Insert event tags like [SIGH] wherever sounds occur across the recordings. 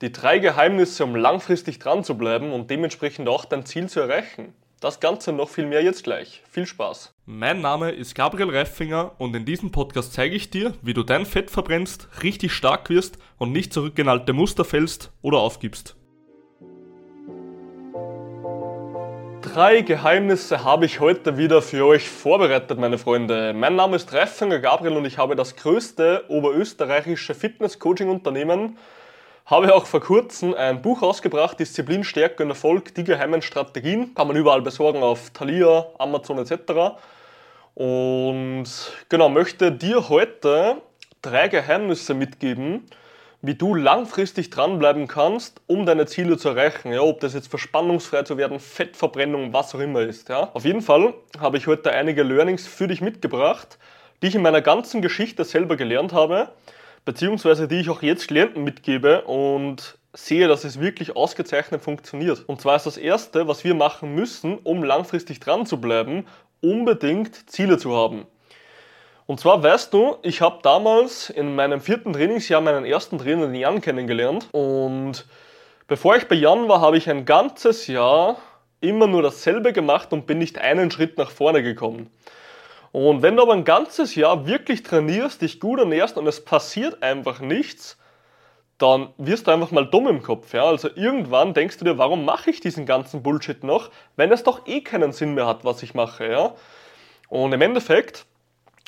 Die drei Geheimnisse, um langfristig dran zu bleiben und dementsprechend auch dein Ziel zu erreichen. Das Ganze noch viel mehr jetzt gleich. Viel Spaß. Mein Name ist Gabriel Reifinger und in diesem Podcast zeige ich dir, wie du dein Fett verbrennst, richtig stark wirst und nicht zurück in alte Muster fällst oder aufgibst. Drei Geheimnisse habe ich heute wieder für euch vorbereitet, meine Freunde. Mein Name ist Reifinger Gabriel und ich habe das größte oberösterreichische Fitness-Coaching-Unternehmen habe auch vor kurzem ein Buch rausgebracht, Disziplin, Stärke und Erfolg, die geheimen Strategien. Kann man überall besorgen auf Thalia, Amazon etc. Und genau, möchte dir heute drei Geheimnisse mitgeben, wie du langfristig dranbleiben kannst, um deine Ziele zu erreichen. Ja, ob das jetzt verspannungsfrei zu werden, Fettverbrennung, was auch immer ist. Ja. Auf jeden Fall habe ich heute einige Learnings für dich mitgebracht, die ich in meiner ganzen Geschichte selber gelernt habe beziehungsweise die ich auch jetzt Klienten mitgebe und sehe, dass es wirklich ausgezeichnet funktioniert. Und zwar ist das Erste, was wir machen müssen, um langfristig dran zu bleiben, unbedingt Ziele zu haben. Und zwar weißt du, ich habe damals in meinem vierten Trainingsjahr meinen ersten Trainer, Jan, kennengelernt. Und bevor ich bei Jan war, habe ich ein ganzes Jahr immer nur dasselbe gemacht und bin nicht einen Schritt nach vorne gekommen. Und wenn du aber ein ganzes Jahr wirklich trainierst, dich gut ernährst und es passiert einfach nichts, dann wirst du einfach mal dumm im Kopf. Ja? Also irgendwann denkst du dir, warum mache ich diesen ganzen Bullshit noch, wenn es doch eh keinen Sinn mehr hat, was ich mache. Ja? Und im Endeffekt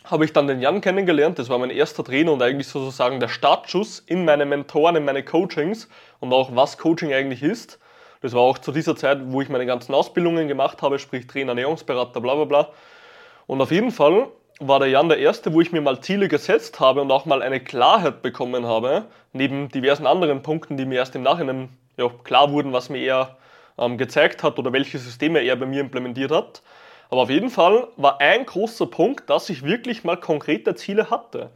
habe ich dann den Jan kennengelernt, das war mein erster Trainer und eigentlich sozusagen der Startschuss in meine Mentoren, in meine Coachings und auch was Coaching eigentlich ist. Das war auch zu dieser Zeit, wo ich meine ganzen Ausbildungen gemacht habe, sprich Trainer, Ernährungsberater, bla bla bla. Und auf jeden Fall war der Jan der Erste, wo ich mir mal Ziele gesetzt habe und auch mal eine Klarheit bekommen habe, neben diversen anderen Punkten, die mir erst im Nachhinein ja, klar wurden, was mir er ähm, gezeigt hat oder welche Systeme er bei mir implementiert hat. Aber auf jeden Fall war ein großer Punkt, dass ich wirklich mal konkrete Ziele hatte.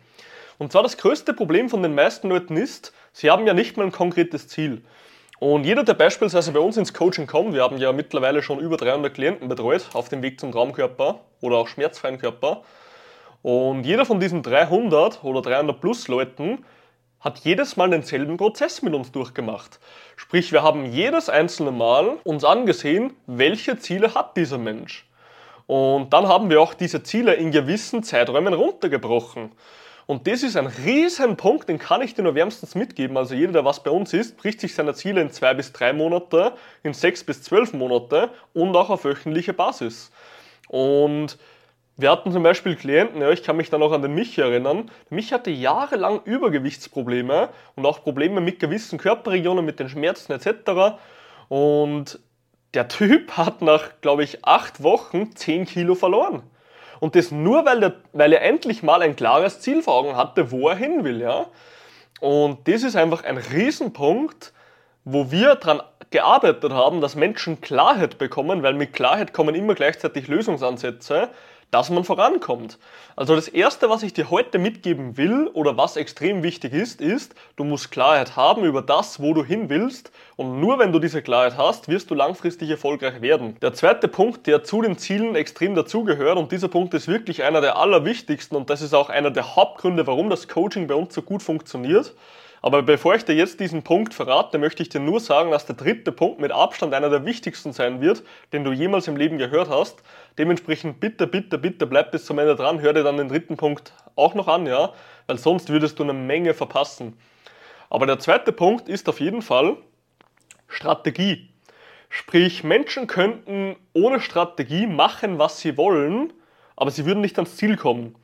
Und zwar das größte Problem von den meisten Leuten ist, sie haben ja nicht mal ein konkretes Ziel. Und jeder, der beispielsweise bei uns ins Coaching kommt, wir haben ja mittlerweile schon über 300 Klienten betreut auf dem Weg zum Traumkörper oder auch schmerzfreien Körper. Und jeder von diesen 300 oder 300 plus Leuten hat jedes Mal denselben Prozess mit uns durchgemacht. Sprich, wir haben jedes einzelne Mal uns angesehen, welche Ziele hat dieser Mensch. Und dann haben wir auch diese Ziele in gewissen Zeiträumen runtergebrochen. Und das ist ein Riesenpunkt, den kann ich dir nur wärmstens mitgeben. Also jeder, der was bei uns ist, bricht sich seine Ziele in zwei bis drei Monate, in sechs bis zwölf Monate und auch auf wöchentliche Basis. Und wir hatten zum Beispiel Klienten, ja, ich kann mich da noch an den Michi erinnern. Mich hatte jahrelang Übergewichtsprobleme und auch Probleme mit gewissen Körperregionen, mit den Schmerzen etc. Und der Typ hat nach, glaube ich, acht Wochen 10 Kilo verloren. Und das nur, weil, der, weil er endlich mal ein klares Ziel vor Augen hatte, wo er hin will. Ja? Und das ist einfach ein Riesenpunkt, wo wir daran gearbeitet haben, dass Menschen Klarheit bekommen, weil mit Klarheit kommen immer gleichzeitig Lösungsansätze dass man vorankommt. Also das Erste, was ich dir heute mitgeben will oder was extrem wichtig ist, ist, du musst Klarheit haben über das, wo du hin willst und nur wenn du diese Klarheit hast, wirst du langfristig erfolgreich werden. Der zweite Punkt, der zu den Zielen extrem dazugehört und dieser Punkt ist wirklich einer der allerwichtigsten und das ist auch einer der Hauptgründe, warum das Coaching bei uns so gut funktioniert, aber bevor ich dir jetzt diesen Punkt verrate, möchte ich dir nur sagen, dass der dritte Punkt mit Abstand einer der wichtigsten sein wird, den du jemals im Leben gehört hast. Dementsprechend bitte, bitte, bitte bleib bis zum Ende dran, hör dir dann den dritten Punkt auch noch an, ja, weil sonst würdest du eine Menge verpassen. Aber der zweite Punkt ist auf jeden Fall Strategie. Sprich, Menschen könnten ohne Strategie machen, was sie wollen, aber sie würden nicht ans Ziel kommen.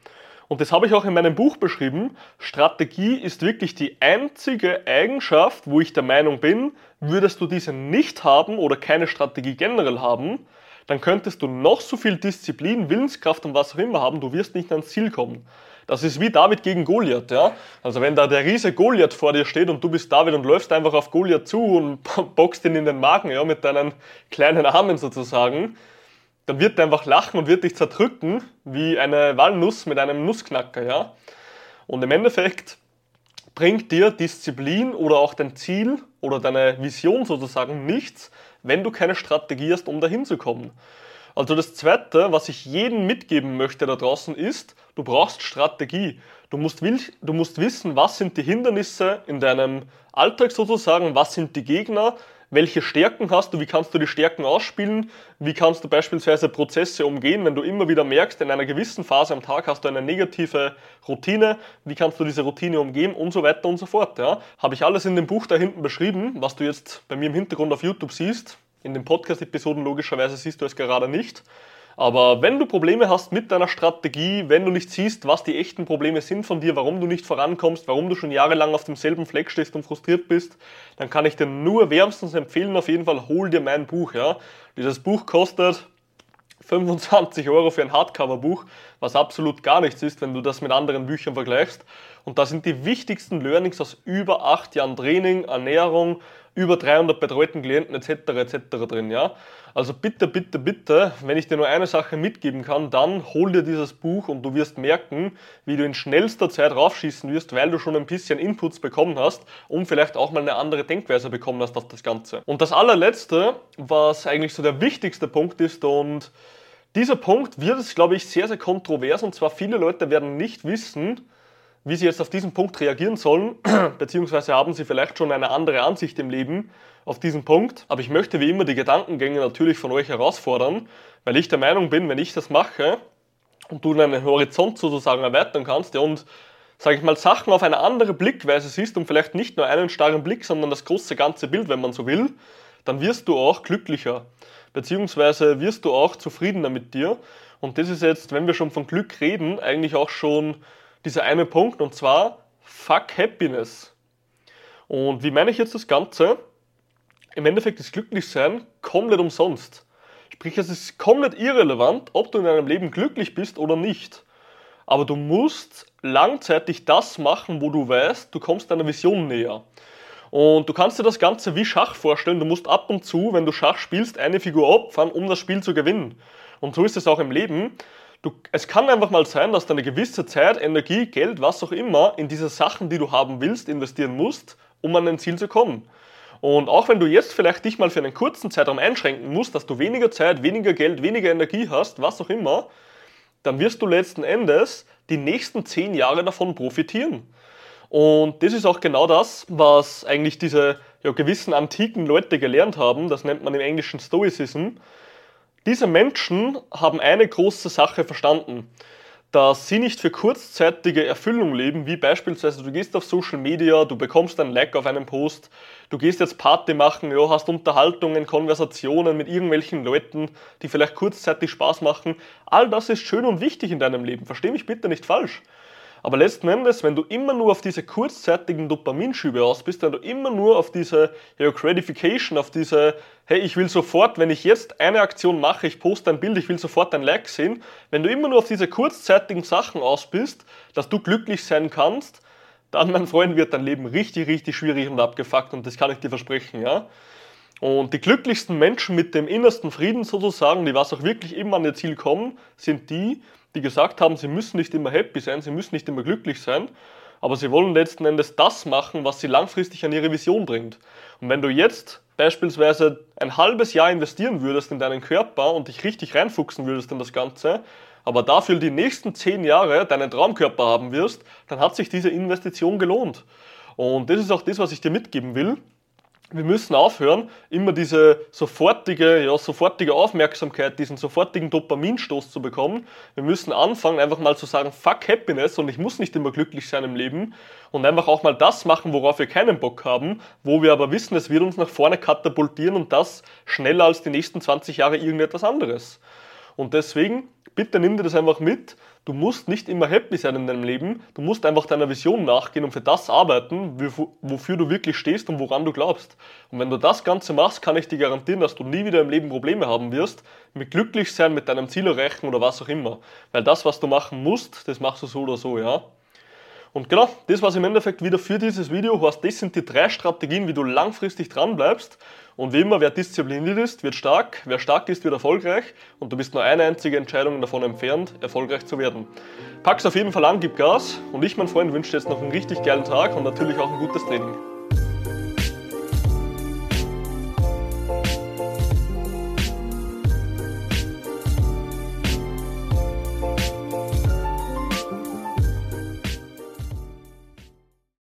Und das habe ich auch in meinem Buch beschrieben. Strategie ist wirklich die einzige Eigenschaft, wo ich der Meinung bin, würdest du diese nicht haben oder keine Strategie generell haben, dann könntest du noch so viel Disziplin, Willenskraft und was auch immer haben, du wirst nicht ans Ziel kommen. Das ist wie David gegen Goliath, ja. Also wenn da der riese Goliath vor dir steht und du bist David und läufst einfach auf Goliath zu und [LAUGHS] boxt ihn in den Magen, ja, mit deinen kleinen Armen sozusagen, dann wird er einfach lachen und wird dich zerdrücken, wie eine Walnuss mit einem Nussknacker, ja. Und im Endeffekt bringt dir Disziplin oder auch dein Ziel oder deine Vision sozusagen nichts, wenn du keine Strategie hast, um dahin zu kommen. Also das Zweite, was ich jedem mitgeben möchte da draußen ist, du brauchst Strategie. Du musst, du musst wissen, was sind die Hindernisse in deinem Alltag sozusagen, was sind die Gegner, welche Stärken hast du, wie kannst du die Stärken ausspielen, wie kannst du beispielsweise Prozesse umgehen, wenn du immer wieder merkst, in einer gewissen Phase am Tag hast du eine negative Routine, wie kannst du diese Routine umgehen und so weiter und so fort. Ja. Habe ich alles in dem Buch da hinten beschrieben, was du jetzt bei mir im Hintergrund auf YouTube siehst. In den Podcast-Episoden logischerweise siehst du es gerade nicht. Aber wenn du Probleme hast mit deiner Strategie, wenn du nicht siehst, was die echten Probleme sind von dir, warum du nicht vorankommst, warum du schon jahrelang auf demselben Fleck stehst und frustriert bist, dann kann ich dir nur wärmstens empfehlen, auf jeden Fall hol dir mein Buch. Ja? Dieses Buch kostet 25 Euro für ein Hardcover-Buch, was absolut gar nichts ist, wenn du das mit anderen Büchern vergleichst. Und da sind die wichtigsten Learnings aus über acht Jahren Training, Ernährung, über 300 betreuten Klienten etc. etc. drin. Ja? Also bitte, bitte, bitte, wenn ich dir nur eine Sache mitgeben kann, dann hol dir dieses Buch und du wirst merken, wie du in schnellster Zeit raufschießen wirst, weil du schon ein bisschen Inputs bekommen hast und vielleicht auch mal eine andere Denkweise bekommen hast auf das Ganze. Und das allerletzte, was eigentlich so der wichtigste Punkt ist und dieser Punkt wird es, glaube ich, sehr, sehr kontrovers und zwar viele Leute werden nicht wissen, wie sie jetzt auf diesen Punkt reagieren sollen, [CLEARS THROAT] beziehungsweise haben sie vielleicht schon eine andere Ansicht im Leben auf diesen Punkt. Aber ich möchte wie immer die Gedankengänge natürlich von euch herausfordern, weil ich der Meinung bin, wenn ich das mache und du deinen Horizont sozusagen erweitern kannst und sage ich mal, Sachen auf eine andere Blickweise siehst und vielleicht nicht nur einen starren Blick, sondern das große ganze Bild, wenn man so will, dann wirst du auch glücklicher, beziehungsweise wirst du auch zufriedener mit dir. Und das ist jetzt, wenn wir schon von Glück reden, eigentlich auch schon dieser eine Punkt und zwar Fuck Happiness. Und wie meine ich jetzt das Ganze? Im Endeffekt ist Glücklichsein komplett umsonst. Sprich, es ist komplett irrelevant, ob du in deinem Leben glücklich bist oder nicht. Aber du musst langzeitig das machen, wo du weißt, du kommst deiner Vision näher. Und du kannst dir das Ganze wie Schach vorstellen. Du musst ab und zu, wenn du Schach spielst, eine Figur opfern, um das Spiel zu gewinnen. Und so ist es auch im Leben. Du, es kann einfach mal sein, dass du eine gewisse Zeit, Energie, Geld, was auch immer in diese Sachen, die du haben willst, investieren musst, um an dein Ziel zu kommen. Und auch wenn du jetzt vielleicht dich mal für einen kurzen Zeitraum einschränken musst, dass du weniger Zeit, weniger Geld, weniger Energie hast, was auch immer, dann wirst du letzten Endes die nächsten zehn Jahre davon profitieren. Und das ist auch genau das, was eigentlich diese ja, gewissen antiken Leute gelernt haben. Das nennt man im Englischen Stoicism. Diese Menschen haben eine große Sache verstanden, dass sie nicht für kurzzeitige Erfüllung leben, wie beispielsweise du gehst auf Social Media, du bekommst ein Like auf einen Post, du gehst jetzt Party machen, ja, hast Unterhaltungen, Konversationen mit irgendwelchen Leuten, die vielleicht kurzzeitig Spaß machen. All das ist schön und wichtig in deinem Leben, versteh mich bitte nicht falsch. Aber letzten Endes, wenn du immer nur auf diese kurzzeitigen Dopaminschübe aus bist, wenn du immer nur auf diese ja, Gratification, auf diese, hey, ich will sofort, wenn ich jetzt eine Aktion mache, ich poste ein Bild, ich will sofort ein Like sehen, wenn du immer nur auf diese kurzzeitigen Sachen aus bist, dass du glücklich sein kannst, dann, mein Freund, wird dein Leben richtig, richtig schwierig und abgefuckt und das kann ich dir versprechen, ja. Und die glücklichsten Menschen mit dem innersten Frieden sozusagen, die was auch wirklich immer an ihr Ziel kommen, sind die, die gesagt haben, sie müssen nicht immer happy sein, sie müssen nicht immer glücklich sein, aber sie wollen letzten Endes das machen, was sie langfristig an ihre Vision bringt. Und wenn du jetzt beispielsweise ein halbes Jahr investieren würdest in deinen Körper und dich richtig reinfuchsen würdest in das Ganze, aber dafür die nächsten zehn Jahre deinen Traumkörper haben wirst, dann hat sich diese Investition gelohnt. Und das ist auch das, was ich dir mitgeben will wir müssen aufhören, immer diese sofortige, ja, sofortige Aufmerksamkeit, diesen sofortigen Dopaminstoß zu bekommen. Wir müssen anfangen, einfach mal zu sagen, fuck Happiness und ich muss nicht immer glücklich sein im Leben und einfach auch mal das machen, worauf wir keinen Bock haben, wo wir aber wissen, es wird uns nach vorne katapultieren und das schneller als die nächsten 20 Jahre irgendetwas anderes. Und deswegen, bitte nimm dir das einfach mit. Du musst nicht immer happy sein in deinem Leben. Du musst einfach deiner Vision nachgehen und für das arbeiten, wofür du wirklich stehst und woran du glaubst. Und wenn du das Ganze machst, kann ich dir garantieren, dass du nie wieder im Leben Probleme haben wirst, mit glücklich sein, mit deinem Ziel erreichen oder was auch immer. Weil das, was du machen musst, das machst du so oder so, ja. Und genau, das war es im Endeffekt wieder für dieses Video. Das sind die drei Strategien, wie du langfristig dran bleibst. Und wie immer, wer diszipliniert ist, wird stark. Wer stark ist, wird erfolgreich. Und du bist nur eine einzige Entscheidung davon entfernt, erfolgreich zu werden. Pack's auf jeden Fall an, gib Gas. Und ich, mein Freund, wünsche dir jetzt noch einen richtig geilen Tag und natürlich auch ein gutes Training.